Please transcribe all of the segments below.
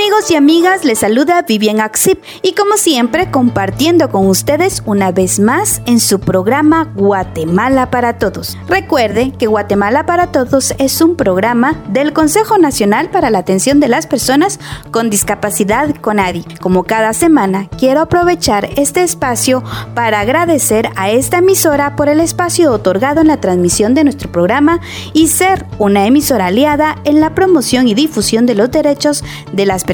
amigos y amigas? Les saluda Vivian Axip y como siempre compartiendo con ustedes una vez más en su programa Guatemala para Todos. Recuerde que Guatemala para Todos es un programa del Consejo Nacional para la Atención de las Personas con Discapacidad CONADI. Como cada semana, quiero aprovechar este espacio para agradecer a esta emisora por el espacio otorgado en la transmisión de nuestro programa y ser una emisora aliada en la promoción y difusión de los derechos de las personas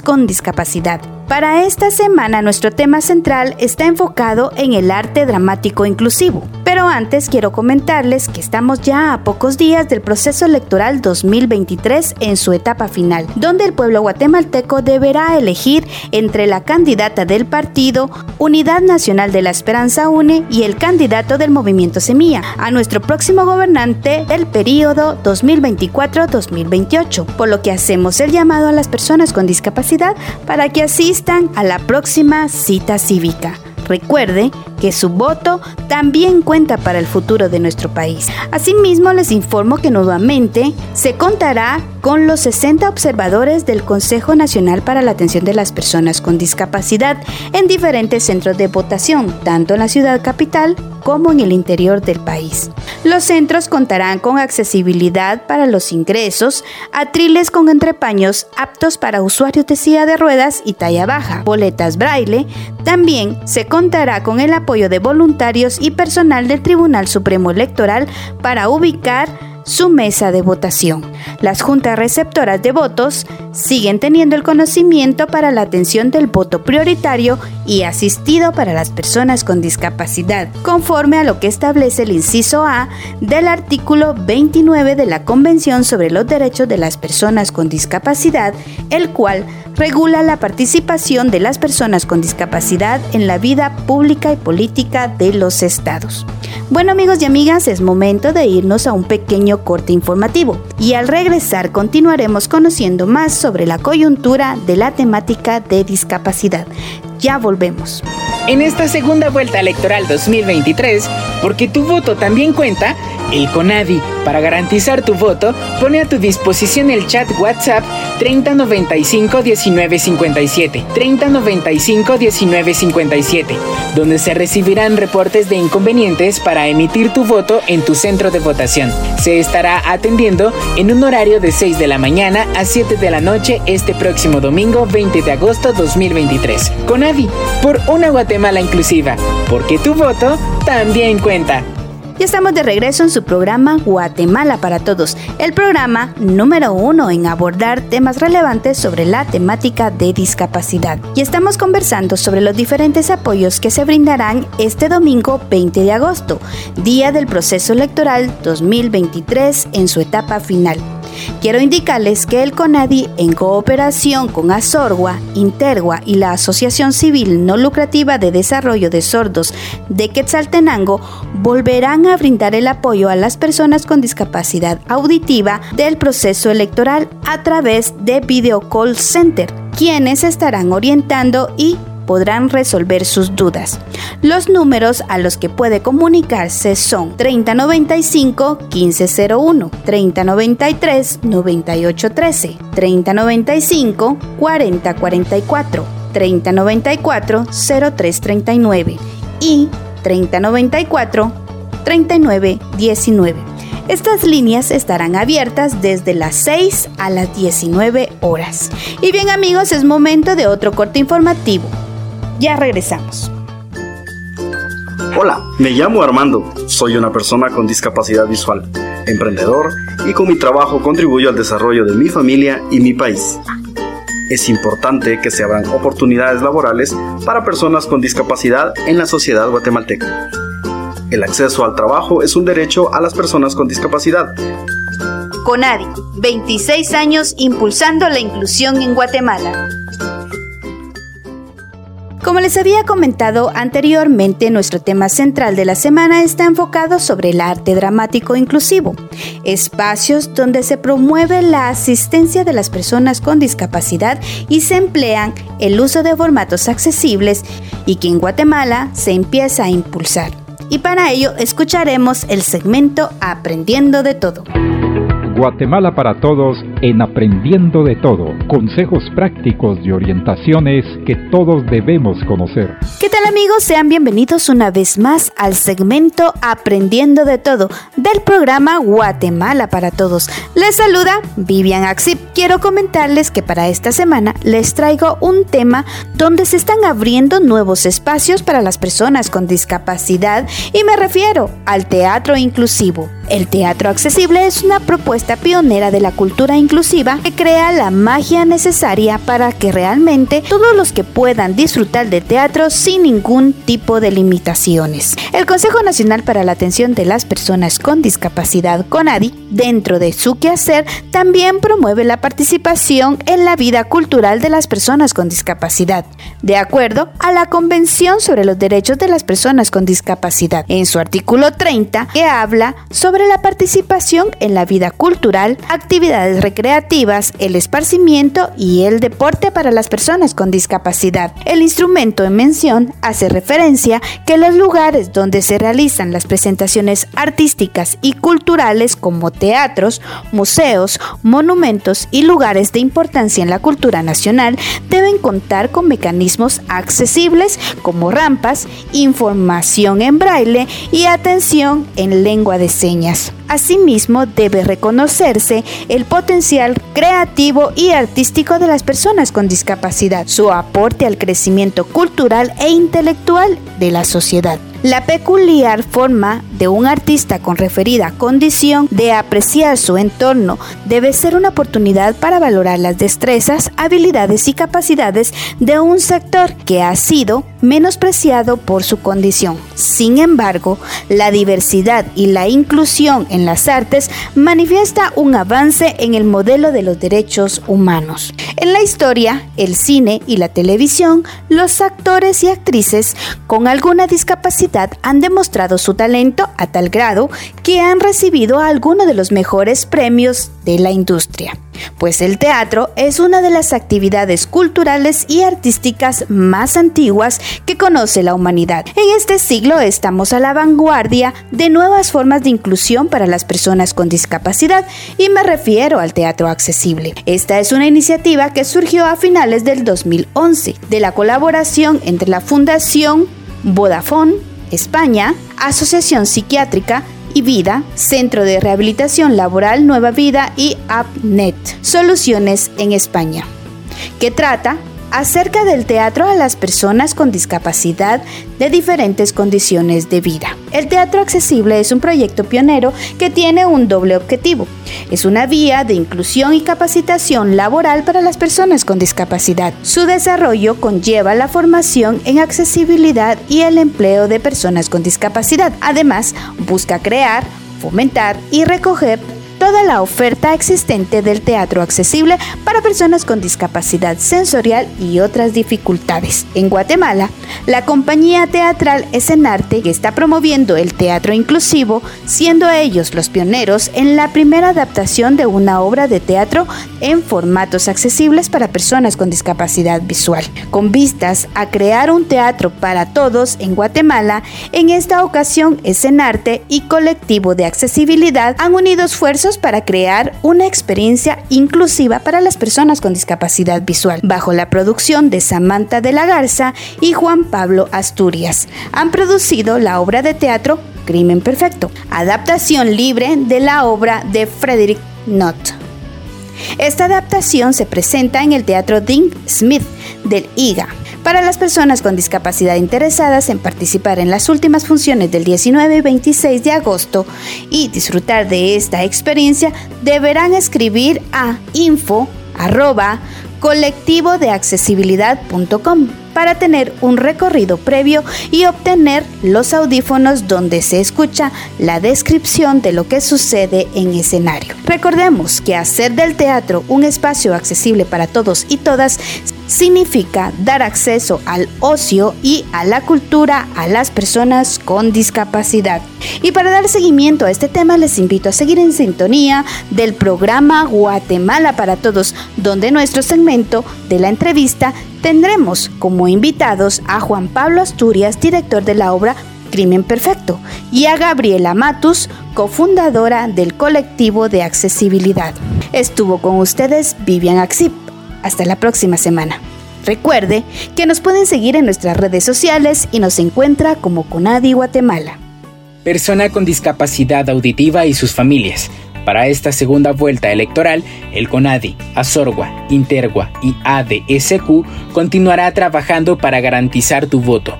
con discapacidad. Para esta semana nuestro tema central está enfocado en el arte dramático inclusivo. Pero antes quiero comentarles que estamos ya a pocos días del proceso electoral 2023 en su etapa final, donde el pueblo guatemalteco deberá elegir entre la candidata del partido Unidad Nacional de la Esperanza UNE y el candidato del movimiento Semilla a nuestro próximo gobernante del periodo 2024-2028, por lo que hacemos el llamado a las personas con discapacidad para que así a la próxima cita cívica. Recuerde que su voto también cuenta para el futuro de nuestro país. Asimismo, les informo que nuevamente se contará con los 60 observadores del Consejo Nacional para la Atención de las Personas con Discapacidad en diferentes centros de votación, tanto en la ciudad capital como en el interior del país. Los centros contarán con accesibilidad para los ingresos, atriles con entrepaños aptos para usuarios de silla de ruedas y talla baja, boletas braille, también se contará con el apoyo de voluntarios y personal del Tribunal Supremo Electoral para ubicar su mesa de votación. Las juntas receptoras de votos siguen teniendo el conocimiento para la atención del voto prioritario y asistido para las personas con discapacidad, conforme a lo que establece el inciso A del artículo 29 de la Convención sobre los Derechos de las Personas con Discapacidad, el cual regula la participación de las personas con discapacidad en la vida pública y política de los estados. Bueno amigos y amigas, es momento de irnos a un pequeño corte informativo y al regresar continuaremos conociendo más sobre la coyuntura de la temática de discapacidad. Ya volvemos. En esta segunda vuelta electoral 2023, porque tu voto también cuenta, el CONADI, para garantizar tu voto, pone a tu disposición el chat WhatsApp 3095 1957, 3095 1957, donde se recibirán reportes de inconvenientes para emitir tu voto en tu centro de votación. Se estará atendiendo en un horario de 6 de la mañana a 7 de la noche este próximo domingo 20 de agosto 2023. CONADI, por una Guatemala inclusiva, porque tu voto también cuenta. Ya estamos de regreso en su programa Guatemala para Todos, el programa número uno en abordar temas relevantes sobre la temática de discapacidad. Y estamos conversando sobre los diferentes apoyos que se brindarán este domingo 20 de agosto, día del proceso electoral 2023 en su etapa final. Quiero indicarles que el CONADI, en cooperación con Azorgua, Intergua y la Asociación Civil No Lucrativa de Desarrollo de Sordos de Quetzaltenango, volverán a brindar el apoyo a las personas con discapacidad auditiva del proceso electoral a través de Video Call Center, quienes estarán orientando y podrán resolver sus dudas. Los números a los que puede comunicarse son 3095 1501, 3093 9813, 3095 4044, 3094 0339 y 3094 3919. Estas líneas estarán abiertas desde las 6 a las 19 horas. Y bien amigos, es momento de otro corte informativo. Ya regresamos. Hola, me llamo Armando. Soy una persona con discapacidad visual, emprendedor y con mi trabajo contribuyo al desarrollo de mi familia y mi país. Es importante que se abran oportunidades laborales para personas con discapacidad en la sociedad guatemalteca. El acceso al trabajo es un derecho a las personas con discapacidad. CONADI, 26 años impulsando la inclusión en Guatemala. Como les había comentado anteriormente, nuestro tema central de la semana está enfocado sobre el arte dramático inclusivo, espacios donde se promueve la asistencia de las personas con discapacidad y se emplean el uso de formatos accesibles y que en Guatemala se empieza a impulsar. Y para ello escucharemos el segmento Aprendiendo de todo. Guatemala para Todos en Aprendiendo de Todo. Consejos prácticos y orientaciones que todos debemos conocer. ¿Qué tal amigos? Sean bienvenidos una vez más al segmento Aprendiendo de Todo del programa Guatemala para Todos. Les saluda Vivian Axip. Quiero comentarles que para esta semana les traigo un tema donde se están abriendo nuevos espacios para las personas con discapacidad y me refiero al teatro inclusivo. El teatro accesible es una propuesta pionera de la cultura inclusiva que crea la magia necesaria para que realmente todos los que puedan disfrutar de teatro sin ningún tipo de limitaciones. El Consejo Nacional para la Atención de las Personas con Discapacidad, CONADI, dentro de su quehacer, también promueve la participación en la vida cultural de las personas con discapacidad, de acuerdo a la Convención sobre los Derechos de las Personas con Discapacidad, en su artículo 30, que habla sobre la participación en la vida cultural, actividades recreativas, el esparcimiento y el deporte para las personas con discapacidad. El instrumento en mención hace referencia que los lugares donde se realizan las presentaciones artísticas y culturales como teatros, museos, monumentos y lugares de importancia en la cultura nacional deben contar con mecanismos accesibles como rampas, información en braille y atención en lengua de señas. Asimismo, debe reconocerse el potencial creativo y artístico de las personas con discapacidad, su aporte al crecimiento cultural e intelectual de la sociedad. La peculiar forma de un artista con referida condición de apreciar su entorno debe ser una oportunidad para valorar las destrezas, habilidades y capacidades de un sector que ha sido menospreciado por su condición. Sin embargo, la diversidad y la inclusión en las artes manifiesta un avance en el modelo de los derechos humanos. En la historia, el cine y la televisión, los actores y actrices con alguna discapacidad han demostrado su talento a tal grado que han recibido algunos de los mejores premios de la industria, pues el teatro es una de las actividades culturales y artísticas más antiguas que conoce la humanidad. En este siglo estamos a la vanguardia de nuevas formas de inclusión para las personas con discapacidad y me refiero al teatro accesible. Esta es una iniciativa que surgió a finales del 2011 de la colaboración entre la Fundación Vodafone España, Asociación Psiquiátrica y Vida, Centro de Rehabilitación Laboral Nueva Vida y AppNet, Soluciones en España, que trata acerca del teatro a las personas con discapacidad de diferentes condiciones de vida. El teatro accesible es un proyecto pionero que tiene un doble objetivo. Es una vía de inclusión y capacitación laboral para las personas con discapacidad. Su desarrollo conlleva la formación en accesibilidad y el empleo de personas con discapacidad. Además, busca crear, fomentar y recoger toda la oferta existente del teatro accesible para personas con discapacidad sensorial y otras dificultades. En Guatemala, la compañía teatral Escenarte está promoviendo el teatro inclusivo, siendo ellos los pioneros en la primera adaptación de una obra de teatro en formatos accesibles para personas con discapacidad visual. Con vistas a crear un teatro para todos en Guatemala, en esta ocasión Escenarte y Colectivo de Accesibilidad han unido esfuerzos para crear una experiencia inclusiva para las personas con discapacidad visual, bajo la producción de Samantha de la Garza y Juan Pablo Asturias. Han producido la obra de teatro Crimen Perfecto, adaptación libre de la obra de Frederick Knott. Esta adaptación se presenta en el Teatro Dean Smith del IGA para las personas con discapacidad interesadas en participar en las últimas funciones del 19 y 26 de agosto y disfrutar de esta experiencia, deberán escribir a info colectivo de accesibilidad.com para tener un recorrido previo y obtener los audífonos donde se escucha la descripción de lo que sucede en escenario. Recordemos que hacer del teatro un espacio accesible para todos y todas significa dar acceso al ocio y a la cultura a las personas con discapacidad. Y para dar seguimiento a este tema les invito a seguir en sintonía del programa Guatemala para Todos, donde nuestro segmento de la entrevista tendremos como invitados a Juan Pablo Asturias, director de la obra Crimen Perfecto, y a Gabriela Matus, cofundadora del colectivo de accesibilidad. Estuvo con ustedes Vivian Axip. Hasta la próxima semana. Recuerde que nos pueden seguir en nuestras redes sociales y nos encuentra como Conadi Guatemala. Persona con discapacidad auditiva y sus familias. Para esta segunda vuelta electoral, el CONADI, ASORGUA, INTERGUA y ADSQ continuará trabajando para garantizar tu voto.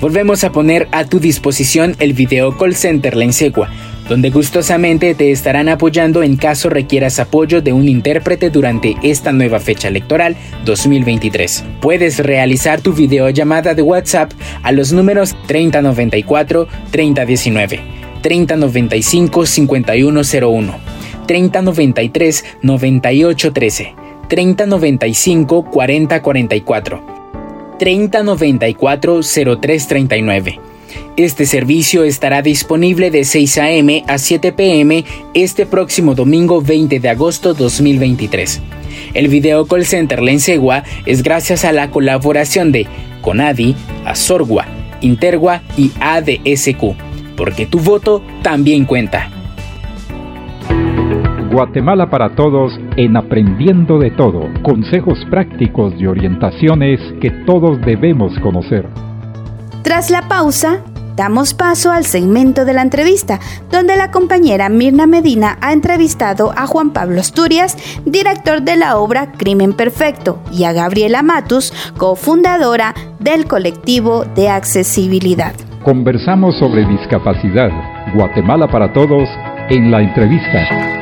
Volvemos a poner a tu disposición el video call center La Insegua, donde gustosamente te estarán apoyando en caso requieras apoyo de un intérprete durante esta nueva fecha electoral 2023. Puedes realizar tu videollamada de WhatsApp a los números 3094-3019, 3095-5101, 3093-9813, 3095-4044, 3094-0339 este servicio estará disponible de 6 a.m. a 7 p.m. este próximo domingo 20 de agosto 2023. El video call center Lensegua es gracias a la colaboración de Conadi, Azorgua, Intergua y ADSQ, porque tu voto también cuenta. Guatemala para todos en Aprendiendo de Todo, consejos prácticos y orientaciones que todos debemos conocer. Tras la pausa, damos paso al segmento de la entrevista, donde la compañera Mirna Medina ha entrevistado a Juan Pablo Asturias, director de la obra Crimen Perfecto, y a Gabriela Matus, cofundadora del colectivo de accesibilidad. Conversamos sobre discapacidad, Guatemala para todos, en la entrevista.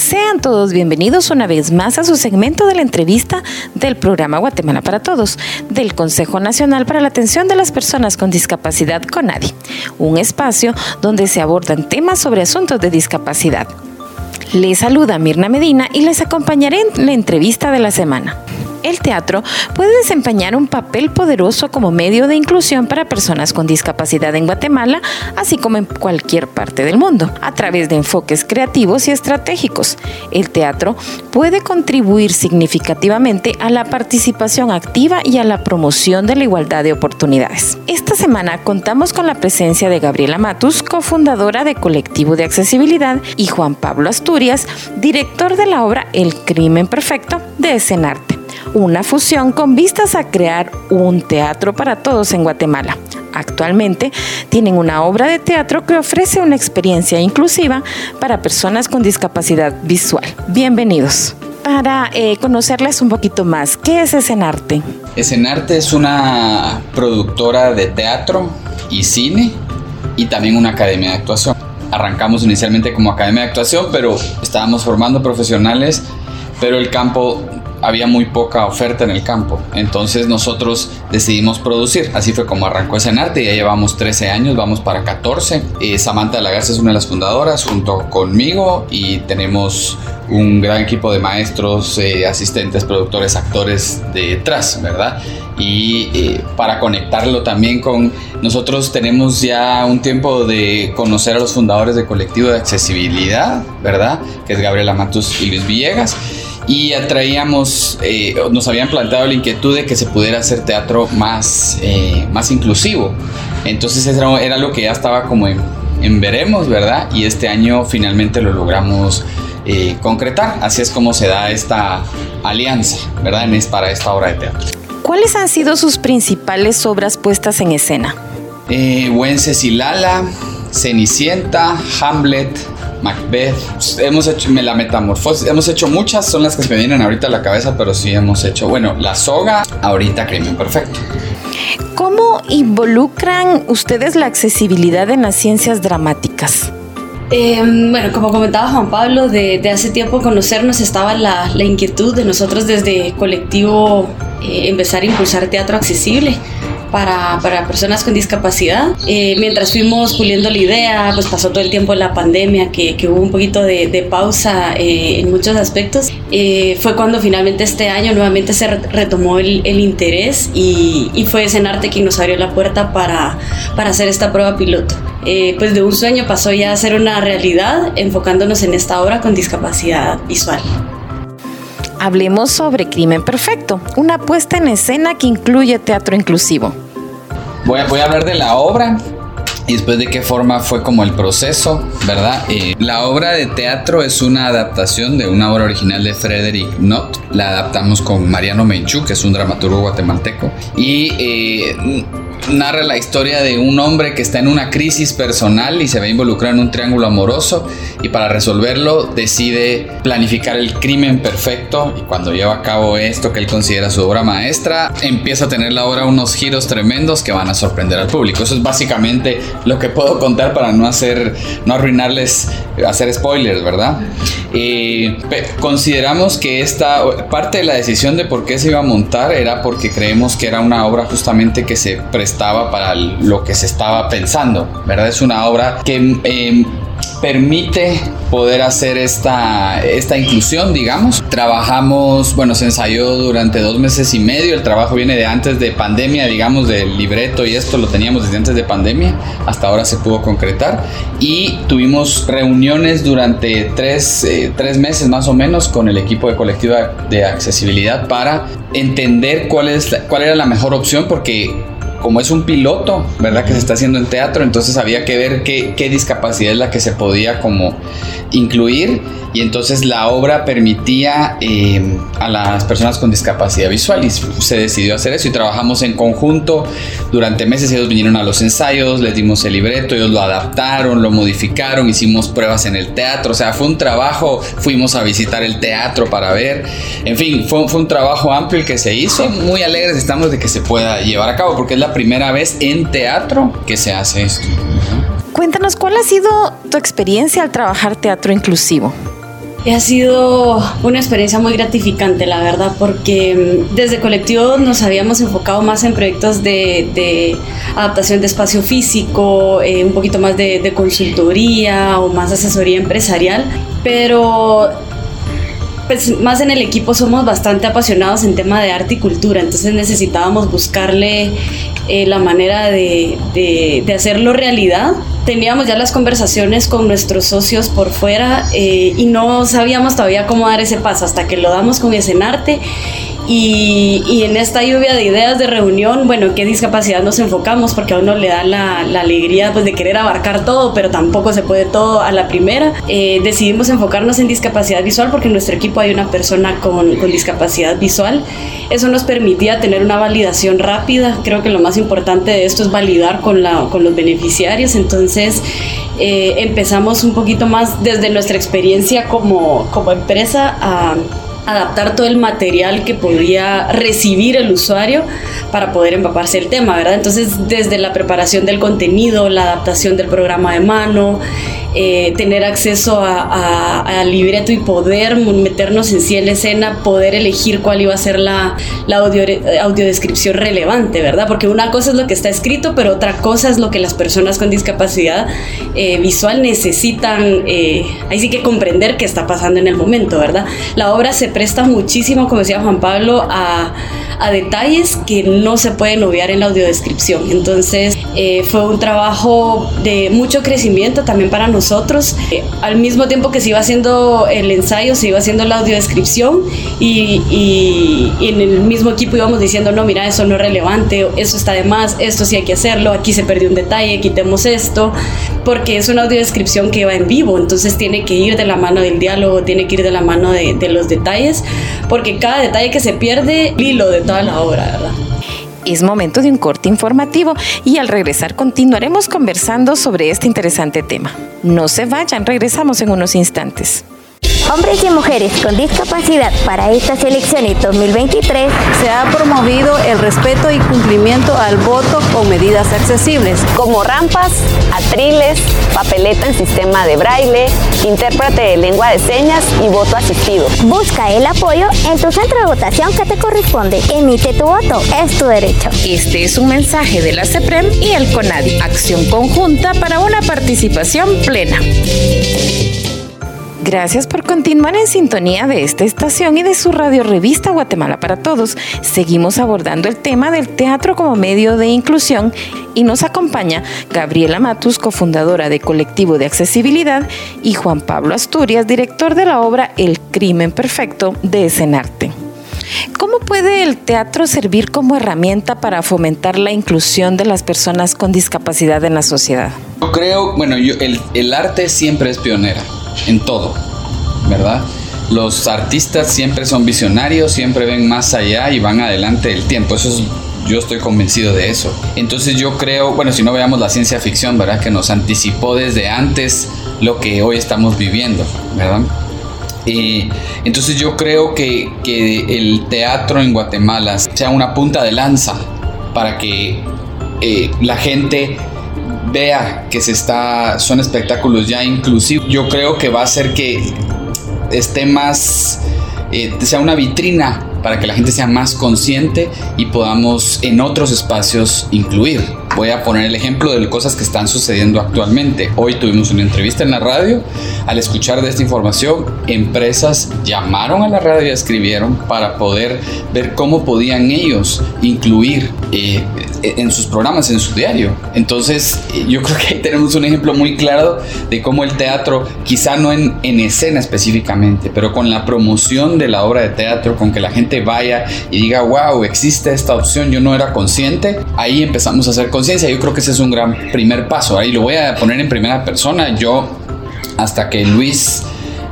Sean todos bienvenidos una vez más a su segmento de la entrevista del programa Guatemala para Todos del Consejo Nacional para la Atención de las Personas con Discapacidad CONADI, un espacio donde se abordan temas sobre asuntos de discapacidad. Les saluda Mirna Medina y les acompañaré en la entrevista de la semana. El teatro puede desempeñar un papel poderoso como medio de inclusión para personas con discapacidad en Guatemala, así como en cualquier parte del mundo, a través de enfoques creativos y estratégicos. El teatro puede contribuir significativamente a la participación activa y a la promoción de la igualdad de oportunidades. Esta semana contamos con la presencia de Gabriela Matus, cofundadora de Colectivo de Accesibilidad, y Juan Pablo Asturias, director de la obra El Crimen Perfecto de Escenarte una fusión con vistas a crear un teatro para todos en Guatemala. Actualmente tienen una obra de teatro que ofrece una experiencia inclusiva para personas con discapacidad visual. Bienvenidos. Para eh, conocerles un poquito más, ¿qué es Escenarte? Escenarte es una productora de teatro y cine y también una academia de actuación. Arrancamos inicialmente como academia de actuación, pero estábamos formando profesionales, pero el campo había muy poca oferta en el campo. Entonces nosotros decidimos producir. Así fue como arrancó Escenarte. Ya llevamos 13 años, vamos para 14. Eh, Samantha de es una de las fundadoras junto conmigo y tenemos un gran equipo de maestros, eh, asistentes, productores, actores detrás, ¿verdad? Y eh, para conectarlo también con nosotros tenemos ya un tiempo de conocer a los fundadores del colectivo de accesibilidad, ¿verdad? Que es Gabriela Matus y Luis Villegas y atraíamos, eh, nos habían planteado la inquietud de que se pudiera hacer teatro más, eh, más inclusivo. Entonces era, era algo que ya estaba como en, veremos, ¿verdad? Y este año finalmente lo logramos concretar. Así es como se da esta alianza, ¿verdad? Es para esta obra de teatro. ¿Cuáles han sido sus principales obras puestas en escena? Eh, Wencesilala, Cenicienta, Hamlet, Macbeth. Hemos hecho la metamorfosis, hemos hecho muchas, son las que se me vienen ahorita a la cabeza, pero sí hemos hecho, bueno, la soga, ahorita Crimen Perfecto. ¿Cómo involucran ustedes la accesibilidad en las ciencias dramáticas? Em, bueno, como comentaba Juan Pablo, de, hace tiempo conocernos estaba la, inquietud de nosotros desde colectivo eh, empezar a impulsar teatro accesible para, para personas con discapacidad. Eh, mientras fuimos puliendo la idea, pues pasó todo el tiempo la pandemia, que, que hubo un poquito de, de pausa eh, en muchos aspectos. Eh, fue cuando finalmente este año nuevamente se retomó el, el interés y, y, fue Senarte quien nos abrió la puerta para, para hacer esta prueba piloto. pues de un sueño pasó ya a ser una realidad, enfocándonos en esta obra con discapacidad visual hablemos sobre Crimen Perfecto, una puesta en escena que incluye teatro inclusivo. Voy a, voy a hablar de la obra y después de qué forma fue como el proceso, ¿verdad? La obra de teatro es una adaptación de una obra original de Frederick Knott. La adaptamos con Mariano Menchú, que es un dramaturgo guatemalteco. Y eh, narra la historia de un hombre que está en una crisis personal y se ve involucrado en un triángulo amoroso y para resolverlo decide planificar el crimen perfecto y cuando lleva a cabo esto que él considera su obra maestra empieza a tener la obra unos giros tremendos que van a sorprender al público. Eso es básicamente lo que puedo contar para no hacer, no arruinarles, hacer spoilers, ¿verdad? Consideramos que esta parte de la decisión de por qué se iba a montar era porque creemos que era una obra justamente que se prestaba para lo que se estaba pensando, ¿verdad? Es una obra que eh, permite poder hacer esta, esta inclusión, digamos. Trabajamos, bueno, se ensayó durante dos meses y medio, el trabajo viene de antes de pandemia, digamos, del libreto y esto lo teníamos desde antes de pandemia, hasta ahora se pudo concretar y tuvimos reuniones durante tres, eh, tres meses más o menos con el equipo de colectiva de accesibilidad para entender cuál, es cuál era la mejor opción porque como es un piloto, ¿verdad? Que se está haciendo en teatro, entonces había que ver qué, qué discapacidad es la que se podía como incluir y entonces la obra permitía eh, a las personas con discapacidad visual y se decidió hacer eso y trabajamos en conjunto durante meses, ellos vinieron a los ensayos, les dimos el libreto, ellos lo adaptaron, lo modificaron, hicimos pruebas en el teatro, o sea, fue un trabajo, fuimos a visitar el teatro para ver, en fin, fue, fue un trabajo amplio el que se hizo, muy alegres estamos de que se pueda llevar a cabo porque es la primera vez en teatro que se hace esto. Cuéntanos, ¿cuál ha sido tu experiencia al trabajar teatro inclusivo? Ha sido una experiencia muy gratificante, la verdad, porque mm, desde colectivo nos habíamos enfocado más en proyectos de, adaptación de espacio físico, eh, un poquito más de, de consultoría o más asesoría empresarial, pero pues más en el equipo somos bastante apasionados en tema de arte y cultura, entonces necesitábamos buscarle eh, la manera de, de, hacerlo realidad. Teníamos ya las conversaciones con nuestros socios por fuera eh, y no sabíamos todavía cómo dar ese paso hasta que lo damos con Escenarte y, y, en esta lluvia de ideas de reunión, bueno, ¿en qué discapacidad nos enfocamos? Porque a uno le da la, la alegría pues, de querer abarcar todo, pero tampoco se puede todo a la primera. Eh, decidimos enfocarnos en discapacidad visual porque en nuestro equipo hay una persona con, con, discapacidad visual. Eso nos permitía tener una validación rápida. Creo que lo más importante de esto es validar con, la, con los beneficiarios. Entonces eh, empezamos un poquito más desde nuestra experiencia como, como empresa a adaptar todo el material que podría recibir el usuario para poder empaparse el tema, ¿verdad? Entonces, desde la preparación del contenido, la adaptación del programa de mano, eh, tener acceso a, libreto y poder meternos en sí la escena, poder elegir cuál iba a ser la, la audio, audiodescripción relevante, ¿verdad? Porque una cosa es lo que está escrito, pero otra cosa es lo que las personas con discapacidad eh, visual necesitan, eh, ahí sí que comprender qué está pasando en el momento, ¿verdad? La obra se presta muchísimo, como decía Juan Pablo, a, a detalles que no se pueden obviar en la audiodescripción. Entonces, fue un trabajo de mucho crecimiento también para nosotros. Eh, al mismo tiempo que se iba haciendo el ensayo, se iba haciendo la audiodescripción y, y, en el mismo equipo íbamos diciendo, no, mira, eso no es relevante, eso está de más, esto sí hay que hacerlo, aquí se perdió un detalle, quitemos esto, porque es una audiodescripción que va en vivo, entonces tiene que ir de la mano del diálogo, tiene que ir de la mano de, de los detalles, porque cada detalle que se pierde, hilo de toda la obra, ¿verdad? Es momento de un corte informativo y al regresar continuaremos conversando sobre este interesante tema. No se vayan, regresamos en unos instantes. Hombres y mujeres con discapacidad para estas elecciones 2023 se ha promovido el respeto y cumplimiento al voto con medidas accesibles como rampas, atriles, papeleta en sistema de braille, intérprete de lengua de señas y voto asistido. Busca el apoyo en tu centro de votación que te corresponde. Emite tu voto, es tu derecho. Este es un mensaje de la CEPREM y el CONADI. Acción conjunta para una participación plena. Gracias por continuar en sintonía de esta estación y de su radio revista Guatemala para Todos. Seguimos abordando el tema del teatro como medio de inclusión y nos acompaña Gabriela Matus, cofundadora de Colectivo de Accesibilidad, y Juan Pablo Asturias, director de la obra El Crimen Perfecto de Escenarte. ¿Cómo puede el teatro servir como herramienta para fomentar la inclusión de las personas con discapacidad en la sociedad? Yo creo, bueno, el, el arte siempre es pionera en todo, ¿verdad? Los artistas siempre son visionarios, siempre ven más allá y van adelante del tiempo. Eso es, yo estoy convencido de eso. Entonces yo creo, bueno, si no veamos la ciencia ficción, ¿verdad? Que nos anticipó desde antes lo que hoy estamos viviendo, ¿verdad? Entonces yo creo que, que, el teatro en Guatemala sea una punta de lanza para que eh, la gente vea que se está, son espectáculos ya inclusivos, yo creo que va a hacer que esté más, eh, sea una vitrina para que la gente sea más consciente y podamos en otros espacios incluir. Voy a poner el ejemplo de cosas que están sucediendo actualmente. Hoy tuvimos una entrevista en la radio. Al escuchar de esta información, empresas llamaron a la radio y escribieron para poder ver cómo podían ellos incluir eh, en sus programas, en su diario. Entonces, yo creo que ahí tenemos un ejemplo muy claro de cómo el teatro, quizá no en, en escena específicamente, pero con la promoción de la obra de teatro, con que la gente vaya y diga, wow, existe esta opción, yo no era consciente, ahí empezamos a hacer conciencia. Yo creo que ese es un gran primer paso. Ahí lo voy a poner en primera persona. Yo, hasta que Luis,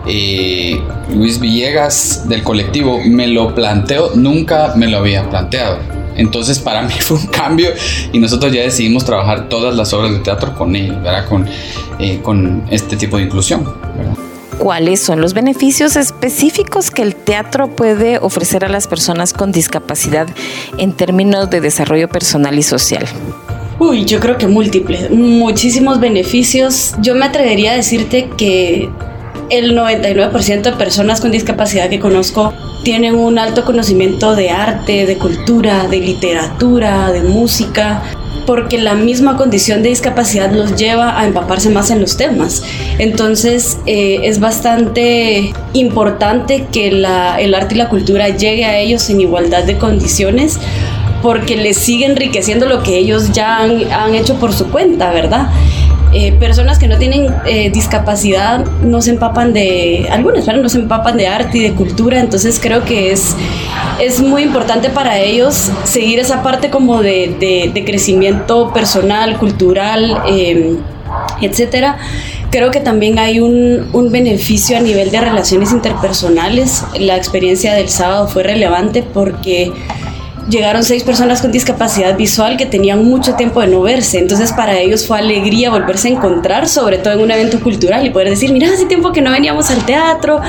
eh, Luis Villegas del colectivo me lo planteó, nunca me lo había planteado. Entonces para mí fue un cambio y nosotros ya decidimos trabajar todas las obras de teatro con él, ¿verdad? Con, eh, con este tipo de inclusión. ¿verdad? ¿Cuáles son los beneficios específicos que el teatro puede ofrecer a las personas con discapacidad en términos de desarrollo personal y social? Uy, yo creo que múltiples, muchísimos beneficios. Yo me atrevería a decirte que el 99% de personas con discapacidad que conozco tienen un alto conocimiento de arte, de cultura, de literatura, de música, porque la misma condición de discapacidad los lleva a empaparse más en los temas. Entonces eh, es bastante importante que el arte y la cultura llegue a ellos en igualdad de condiciones porque les sigue enriqueciendo lo que ellos ya han, han hecho por su cuenta, ¿verdad? Eh, personas que no tienen eh, discapacidad no se empapan de, algunas, ¿verdad? no se empapan de arte y de cultura, entonces creo que es, es muy importante para ellos seguir esa parte como de, de, de crecimiento personal, cultural, eh, etcétera. Creo que también hay un, un, beneficio a nivel de relaciones interpersonales. La experiencia del sábado fue relevante porque llegaron seis personas con discapacidad visual que tenían mucho tiempo de no verse. Entonces para ellos fue alegría volverse a encontrar, sobre todo en un evento cultural y poder decir, mira, hace tiempo que no veníamos al teatro.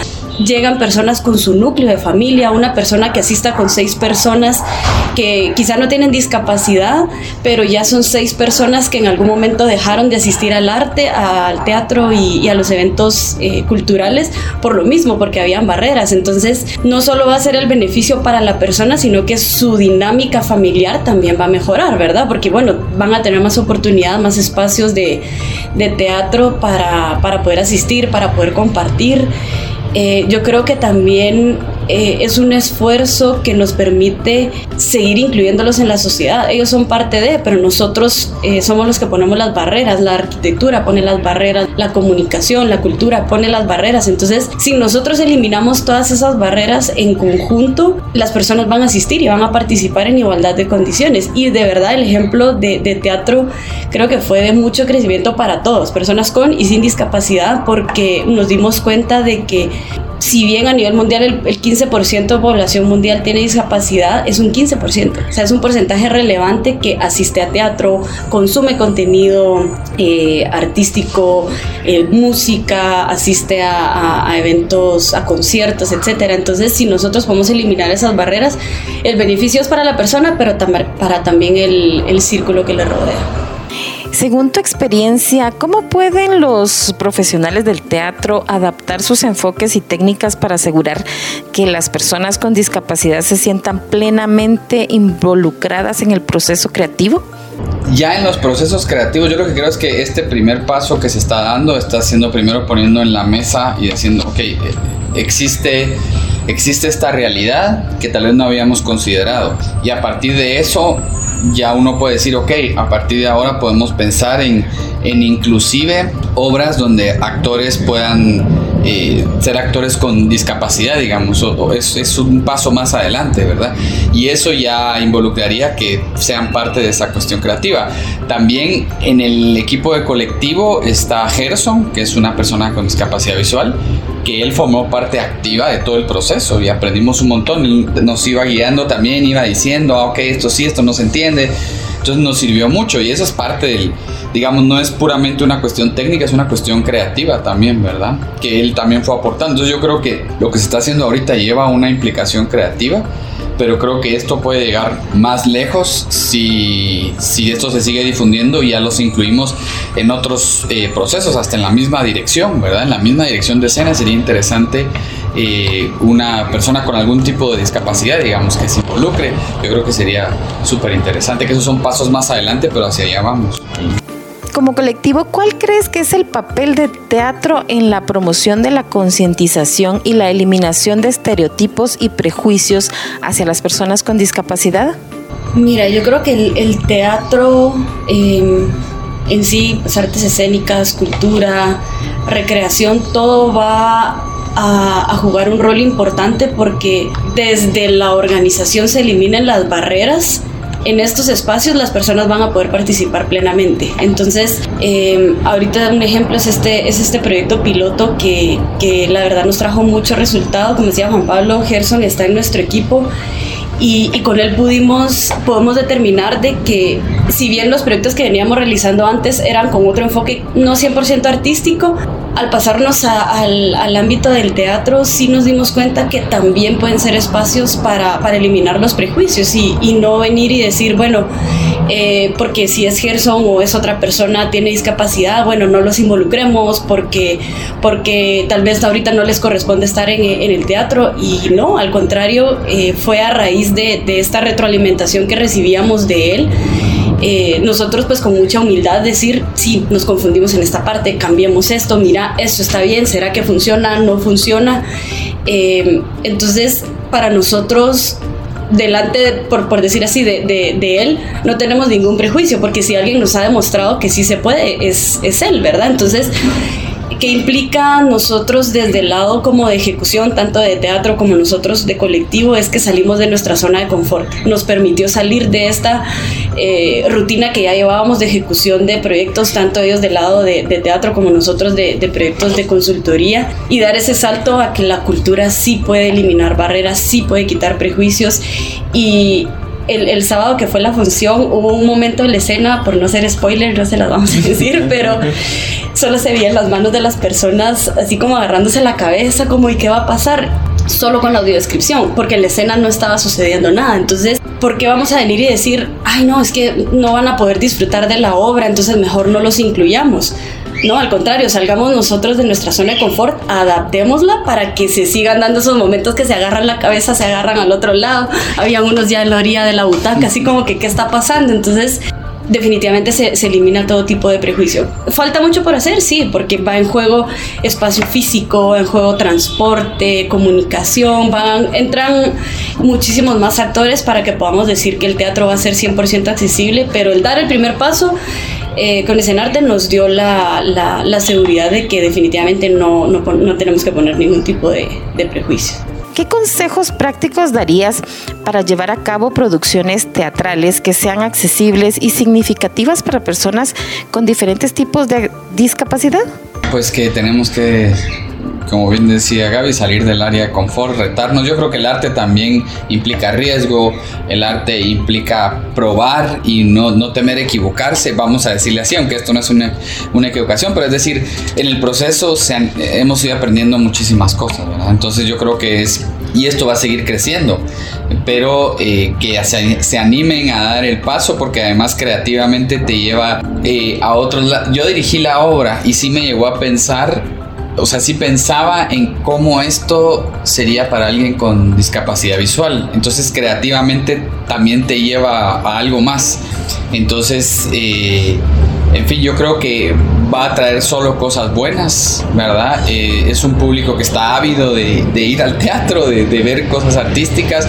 Llegan personas con su núcleo de familia, una persona que asista con seis personas que quizá no tienen discapacidad, pero ya son seis personas que en algún momento dejaron de asistir al arte, al teatro y, a los eventos eh, culturales por lo mismo, porque habían barreras. Entonces no solo va a ser el beneficio para la persona, sino que su dinámica familiar también va a mejorar, ¿verdad? Porque bueno, van a tener más oportunidad, más espacios de, de teatro para, para, poder asistir, para poder compartir. Eh, yo creo que también eh, es un esfuerzo que nos permite seguir incluyéndolos en la sociedad. Ellos son parte de, pero nosotros eh, somos los que ponemos las barreras. La arquitectura pone las barreras, la comunicación, la cultura pone las barreras. Entonces, si nosotros eliminamos todas esas barreras en conjunto, las personas van a asistir y van a participar en igualdad de condiciones. Y de verdad, el ejemplo de, de teatro creo que fue de mucho crecimiento para todos, personas con y sin discapacidad, porque nos dimos cuenta de que si bien a nivel mundial el, el 15% de población mundial tiene discapacidad, es un 15%. O sea, es un porcentaje relevante que asiste a teatro, consume contenido eh, artístico, eh, música, asiste a, eventos, a conciertos, etc. Entonces, si nosotros podemos eliminar esas barreras, el beneficio es para la persona, pero tam para también el, el círculo que le rodea. Según tu experiencia, ¿cómo pueden los profesionales del teatro adaptar sus enfoques y técnicas para asegurar que las personas con discapacidad se sientan plenamente involucradas en el proceso creativo? Ya en los procesos creativos, yo lo que creo es que este primer paso que se está dando está siendo primero poniendo en la mesa y diciendo, ok, eh, existe existe esta realidad que tal vez no habíamos considerado. Y a partir de eso ya uno puede decir, ok, a partir de ahora podemos pensar en, en inclusive obras donde actores puedan eh, ser actores con discapacidad, digamos, es, es, un paso más adelante, ¿verdad? Y eso ya involucraría que sean parte de esa cuestión creativa. También en el equipo de colectivo está Gerson, que es una persona con discapacidad visual, que él formó parte activa de todo el proceso y aprendimos un montón, nos iba guiando también, iba diciendo, ah, ok, esto sí, esto no se entiende. Entonces nos sirvió mucho y eso es parte del, digamos, no es puramente una cuestión técnica, es una cuestión creativa también, ¿verdad? Que él también fue aportando. Entonces yo creo que lo que se está haciendo ahorita lleva una implicación creativa pero creo que esto puede llegar más lejos si, si esto se sigue difundiendo y ya los incluimos en otros eh, procesos, hasta en la misma dirección, ¿verdad? En la misma dirección de escena sería interesante eh, una persona con algún tipo de discapacidad, digamos, que se involucre. Yo creo que sería súper interesante, que esos son pasos más adelante, pero hacia allá vamos como colectivo, ¿cuál crees que es el papel de teatro en la promoción de la concientización y la eliminación de estereotipos y prejuicios hacia las personas con discapacidad? Mira, yo creo que el, teatro em, en sí, pues, artes escénicas, cultura, recreación, todo va a, jugar un rol importante porque desde la organización se eliminan las barreras en estos espacios las personas van a poder participar plenamente. Entonces, eh, ahorita un ejemplo es este, es este proyecto piloto que, que la verdad nos trajo mucho resultado. Como decía Juan Pablo, Gerson está en nuestro equipo y, y, con él pudimos, podemos determinar de que si bien los proyectos que veníamos realizando antes eran con otro enfoque no 100% artístico, al pasarnos al, al, ámbito del teatro sí nos dimos cuenta que también pueden ser espacios para, para eliminar los prejuicios y, y, no venir y decir, bueno, eh, porque si es Gerson o es otra persona tiene discapacidad, bueno, no los involucremos porque, porque tal vez ahorita no les corresponde estar en, en el teatro y no, al contrario, eh, fue a raíz de, de esta retroalimentación que recibíamos de él eh, nosotros pues con mucha humildad decir, sí, nos confundimos en esta parte, cambiemos esto, mira, esto está bien, ¿será que funciona? ¿No funciona? Eh, entonces, para nosotros delante, por, por, decir así, de, de, de, él, no tenemos ningún prejuicio, porque si alguien nos ha demostrado que sí se puede, es, es él, ¿verdad? Entonces, que implica nosotros desde el lado como de ejecución, tanto de teatro como nosotros de colectivo, es que salimos de nuestra zona de confort. Nos permitió salir de esta eh, rutina que ya llevábamos de ejecución de proyectos, tanto ellos del lado de, teatro como nosotros de, proyectos de consultoría, y dar ese salto a que la cultura sí puede eliminar barreras, sí puede quitar prejuicios y el, sábado que fue la función hubo un momento en la escena, por no ser spoiler, no se las vamos a decir, pero solo se veían las manos de las personas así como agarrándose la cabeza, como ¿y qué va a pasar? Solo con la audiodescripción, porque en la escena no estaba sucediendo nada. Entonces, ¿por qué vamos a venir y decir, ay no, es que no van a poder disfrutar de la obra, entonces mejor no los incluyamos? No, al contrario, salgamos nosotros de nuestra zona de confort, adaptémosla para que se sigan dando esos momentos que se agarran la cabeza, se agarran al otro lado. Habían unos ya en la orilla de la butaca, así como que, ¿qué está pasando? Entonces, definitivamente se, se, elimina todo tipo de prejuicio. Falta mucho por hacer, sí, porque va en juego espacio físico, en juego transporte, comunicación, van, entran muchísimos más actores para que podamos decir que el teatro va a ser 100% accesible, pero el dar el primer paso eh, con Escenarte nos dio la, la, la, seguridad de que definitivamente no, no, no tenemos que poner ningún tipo de, de prejuicio. ¿Qué consejos prácticos darías para llevar a cabo producciones teatrales que sean accesibles y significativas para personas con diferentes tipos de discapacidad? Pues que tenemos que como bien decía Gaby, salir del área de confort, retarnos. Yo creo que el arte también implica riesgo, el arte implica probar y no, no temer equivocarse, vamos a decirle así, aunque esto no es una, una equivocación, pero es decir, en el proceso se han, hemos ido aprendiendo muchísimas cosas, ¿verdad? Entonces yo creo que es y esto va a seguir creciendo, pero eh, que se, animen a dar el paso porque además creativamente te lleva eh, a otros. Yo dirigí la obra y sí me llegó a pensar, o sea, sí pensaba en cómo esto sería para alguien con discapacidad visual, entonces creativamente también te lleva a algo más. Entonces, eh, en fin, yo creo que va a traer solo cosas buenas, ¿verdad? Eh, es un público que está ávido de, ir al teatro, de, ver cosas artísticas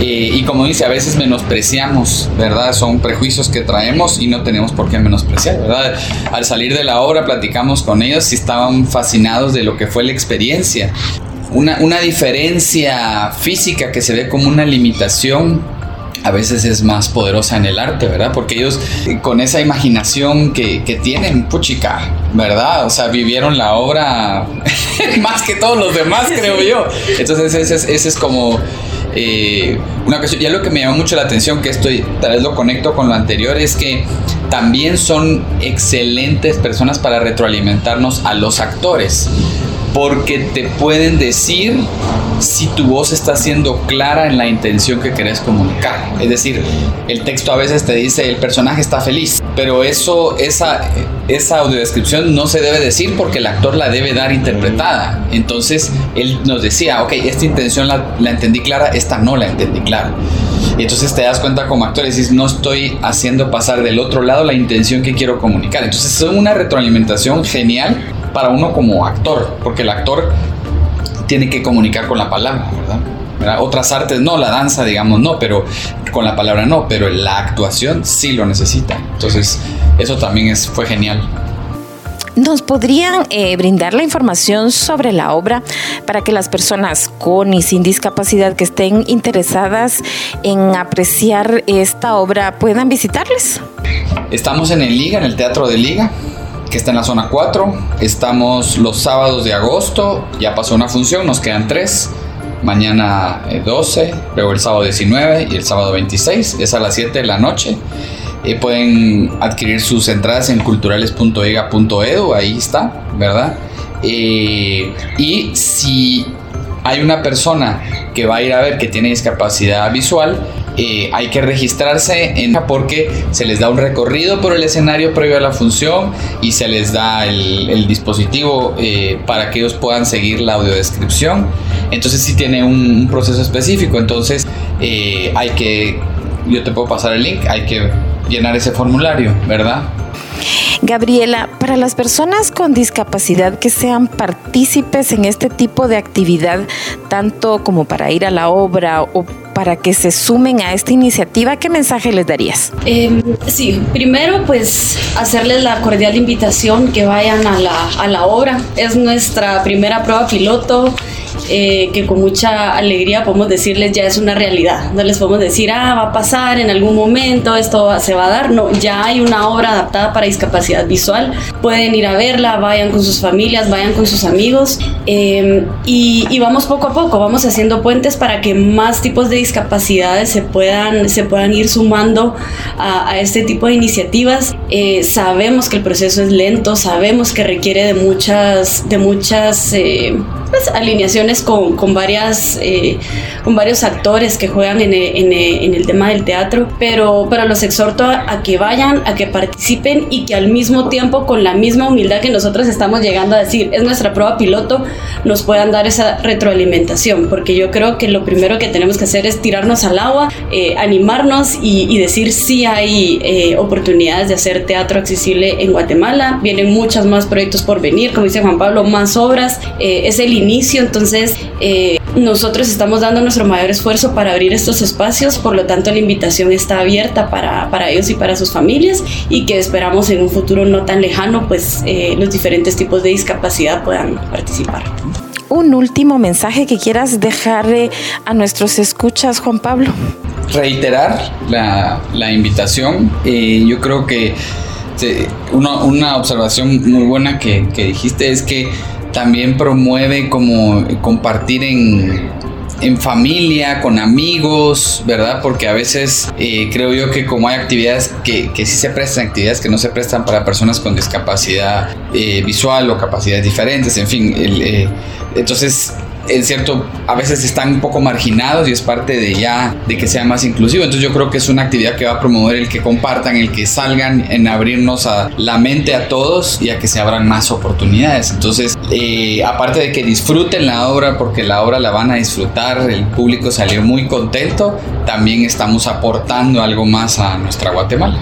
eh, y como dice, a veces menospreciamos, ¿verdad? Son prejuicios que traemos y no tenemos por qué menospreciar, ¿verdad? Al salir de la obra platicamos con ellos y estaban fascinados de lo que fue la experiencia. Una, una diferencia física que se ve como una limitación a veces es más poderosa en el arte, ¿verdad? Porque ellos con esa imaginación que, tienen, puchica, ¿verdad? O sea, vivieron la obra más que todos los demás, creo yo. Entonces ese es, como eh, una cuestión. Ya lo que me llamó mucho la atención, que esto tal vez lo conecto con lo anterior, es que también son excelentes personas para retroalimentarnos a los actores porque te pueden decir si tu voz está siendo clara en la intención que querés comunicar. Es decir, el texto a veces te dice el personaje está feliz, pero eso, esa, esa audiodescripción no se debe decir porque el actor la debe dar interpretada. Entonces él nos decía, ok, esta intención la, la entendí clara, esta no la entendí clara. Y entonces te das cuenta como actor y dices, no estoy haciendo pasar del otro lado la intención que quiero comunicar. Entonces es una retroalimentación genial para uno como actor, porque el actor tiene que comunicar con la palabra, ¿verdad? Otras artes no, la danza, digamos, no, pero con la palabra no, pero la actuación sí lo necesita. Entonces, eso también es, fue genial. ¿Nos podrían eh, brindar la información sobre la obra para que las personas con y sin discapacidad que estén interesadas en apreciar esta obra puedan visitarles? Estamos en el Liga, en el Teatro de Liga que está en la zona 4. Estamos los sábados de agosto, ya pasó una función, nos quedan tres. Mañana 12, eh, luego el sábado 19 y el sábado 26, es a las 7 de la noche. Eh, pueden adquirir sus entradas en culturales.ega.edu, ahí está, ¿verdad? Eh, y si hay una persona que va a ir a ver que tiene discapacidad visual, hay que registrarse porque se les da un recorrido por el escenario previo a la función y se les da el, dispositivo eh, para que ellos puedan seguir la audiodescripción. Entonces sí tiene un, proceso específico, entonces eh, hay que, yo te puedo pasar el link, hay que llenar ese formulario, ¿verdad? Gabriela, para las personas con discapacidad que sean partícipes en este tipo de actividad, tanto como para ir a la obra o para que se sumen a esta iniciativa, ¿qué mensaje les darías? Em, sí, primero pues hacerles la cordial invitación que vayan a la, a la obra. Es nuestra primera prueba piloto. Eh, que con mucha alegría podemos decirles ya es una realidad. No les podemos decir, ah, va a pasar en algún momento, esto se va a dar. No, ya hay una obra adaptada para discapacidad visual. Pueden ir a verla, vayan con sus familias, vayan con sus amigos em, y, vamos poco a poco, vamos haciendo puentes para que más tipos de discapacidades se puedan, se puedan ir sumando a, este tipo de iniciativas. Eh, sabemos que el proceso es lento, sabemos que requiere de muchas, de muchas eh, pues, alineaciones con, con varias, eh, con varios actores que juegan en el, en, el, tema del teatro, pero, pero los exhorto a, que vayan, a que participen y que al mismo tiempo, con la misma humildad que nosotros estamos llegando a decir, es nuestra prueba piloto, nos puedan dar esa retroalimentación, porque yo creo que lo primero que tenemos que hacer es tirarnos al agua, eh, animarnos y, decir si hay eh, oportunidades de hacer teatro accesible en Guatemala, vienen muchos más proyectos por venir, como dice Juan Pablo, más obras, es el inicio, entonces eh, nosotros estamos dando nuestro mayor esfuerzo para abrir estos espacios, por lo tanto la invitación está abierta para, para ellos y para sus familias y que esperamos en un futuro no tan lejano, pues eh, los diferentes tipos de discapacidad puedan participar. Un último mensaje que quieras dejarle a nuestros escuchas, Juan Pablo. Reiterar la, la invitación. Eh, yo creo que una, una, observación muy buena que, que dijiste es que también promueve como compartir en, en familia, con amigos, ¿verdad? Porque a veces eh, creo yo que como hay actividades que, que, sí se prestan, actividades que no se prestan para personas con discapacidad eh, visual o capacidades diferentes, en fin, eh, entonces en cierto, a veces están un poco marginados y es parte de ya, de que sea más inclusivo. Entonces yo creo que es una actividad que va a promover el que compartan, el que salgan, en abrirnos a la mente a todos y a que se abran más oportunidades. Entonces, eh, aparte de que disfruten la obra, porque la obra la van a disfrutar, el público salió muy contento, también estamos aportando algo más a nuestra Guatemala.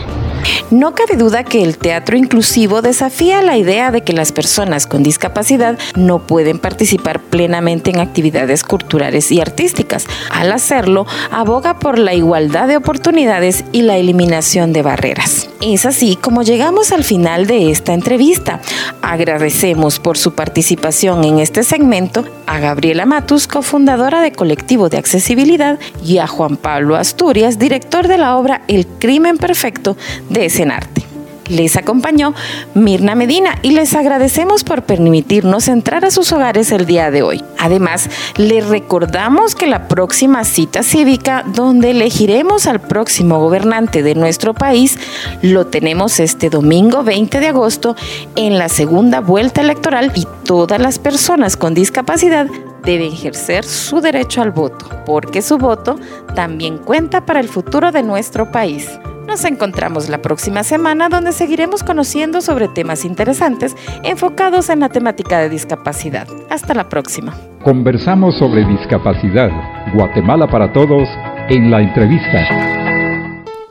No cabe duda que el teatro inclusivo desafía la idea de que las personas con discapacidad no pueden participar plenamente en actividades culturales y artísticas. Al hacerlo, aboga por la igualdad de oportunidades y la eliminación de barreras. Es así como llegamos al final de esta entrevista. Agradecemos por su participación en este segmento a Gabriela Matus, cofundadora de Colectivo de Accesibilidad, y a Juan Pablo Asturias, director de la obra El Crimen Perfecto de Escenarte. Les acompañó Mirna Medina y les agradecemos por permitirnos entrar a sus hogares el día de hoy. Además, les recordamos que la próxima cita cívica donde elegiremos al próximo gobernante de nuestro país lo tenemos este domingo 20 de agosto en la segunda vuelta electoral y todas las personas con discapacidad deben ejercer su derecho al voto, porque su voto también cuenta para el futuro de nuestro país. Nos encontramos la próxima semana donde seguiremos conociendo sobre temas interesantes enfocados en la temática de discapacidad. Hasta la próxima. Conversamos sobre discapacidad. Guatemala para todos en la entrevista.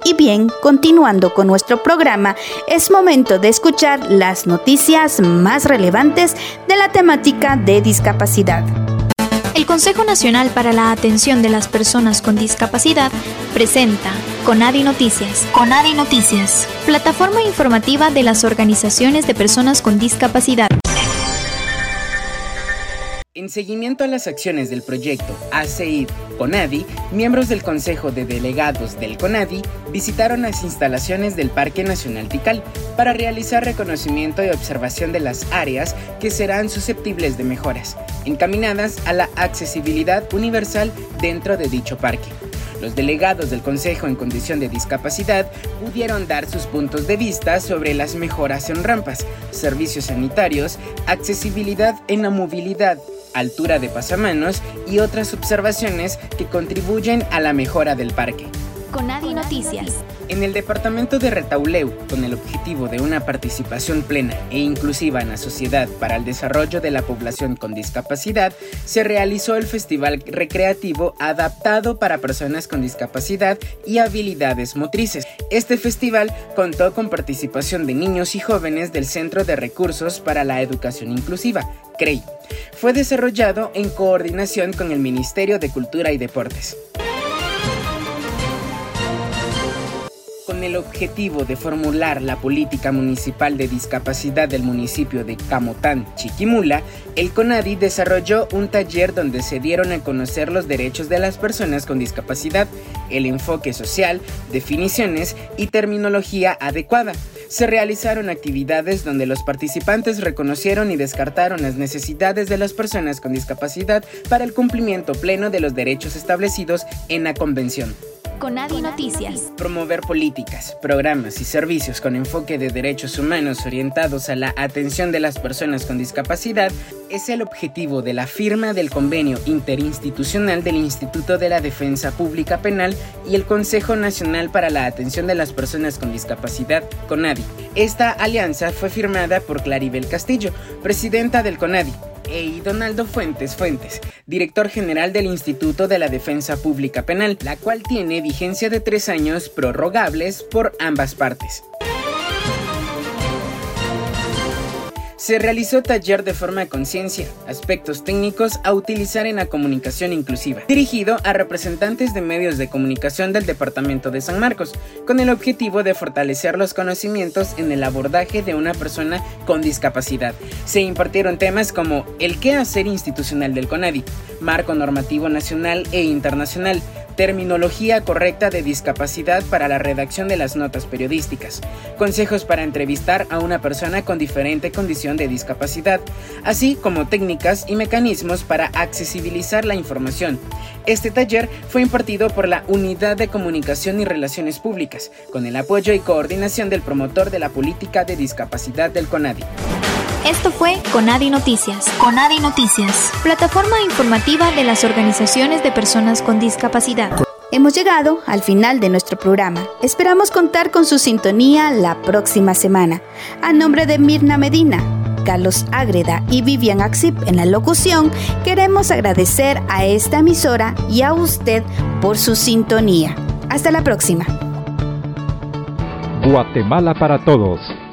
Y bien, continuando con nuestro programa, es momento de escuchar las noticias más relevantes de la temática de discapacidad. El Consejo Nacional para la Atención de las Personas con Discapacidad presenta Conadi Noticias. Conadi Noticias. Plataforma informativa de las organizaciones de personas con discapacidad. En seguimiento a las acciones del proyecto ACID CONADI, miembros del Consejo de Delegados del CONADI visitaron las instalaciones del Parque Nacional Tikal para realizar reconocimiento y observación de las áreas que serán susceptibles de mejoras, encaminadas a la accesibilidad universal dentro de dicho parque. Los delegados del Consejo en condición de discapacidad pudieron dar sus puntos de vista sobre las mejoras en rampas, servicios sanitarios, accesibilidad en la movilidad, altura de pasamanos y otras observaciones que contribuyen a la mejora del parque. Conadi Noticias. En el departamento de Retauleu, con el objetivo de una participación plena e inclusiva en la sociedad para el desarrollo de la población con discapacidad, se realizó el Festival Recreativo adaptado para personas con discapacidad y habilidades motrices. Este festival contó con participación de niños y jóvenes del Centro de Recursos para la Educación Inclusiva, CREI. Fue desarrollado en coordinación con el Ministerio de Cultura y Deportes. Con el objetivo de formular la política municipal de discapacidad del municipio de Camotán, Chiquimula, el CONADI desarrolló un taller donde se dieron a conocer los derechos de las personas con discapacidad, el enfoque social, definiciones y terminología adecuada. Se realizaron actividades donde los participantes reconocieron y descartaron las necesidades de las personas con discapacidad para el cumplimiento pleno de los derechos establecidos en la Convención. Conadi Noticias. Promover políticas, programas y servicios con enfoque de derechos humanos orientados a la atención de las personas con discapacidad es el objetivo de la firma del convenio interinstitucional del Instituto de la Defensa Pública Penal y el Consejo Nacional para la Atención de las Personas con Discapacidad, CONADI. Esta alianza fue firmada por Claribel Castillo, presidenta del CONADI, y Donaldo Fuentes Fuentes, director general del Instituto de la Defensa Pública Penal, la cual tiene vigencia de tres años prorrogables por ambas partes. Se realizó taller de forma de conciencia, aspectos técnicos a utilizar en la comunicación inclusiva, dirigido a representantes de medios de comunicación del Departamento de San Marcos, con el objetivo de fortalecer los conocimientos en el abordaje de una persona con discapacidad. Se impartieron temas como el qué hacer institucional del CONADI, marco normativo nacional e internacional, terminología correcta de discapacidad para la redacción de las notas periodísticas, consejos para entrevistar a una persona con diferente condición de discapacidad, así como técnicas y mecanismos para accesibilizar la información. Este taller fue impartido por la Unidad de Comunicación y Relaciones Públicas, con el apoyo y coordinación del promotor de la política de discapacidad del CONADI. Esto fue Conadi Noticias. Conadi Noticias, plataforma informativa de las organizaciones de personas con discapacidad. Hemos llegado al final de nuestro programa. Esperamos contar con su sintonía la próxima semana. A nombre de Mirna Medina, Carlos Ágreda y Vivian Axip en la locución, queremos agradecer a esta emisora y a usted por su sintonía. Hasta la próxima. Guatemala para Todos,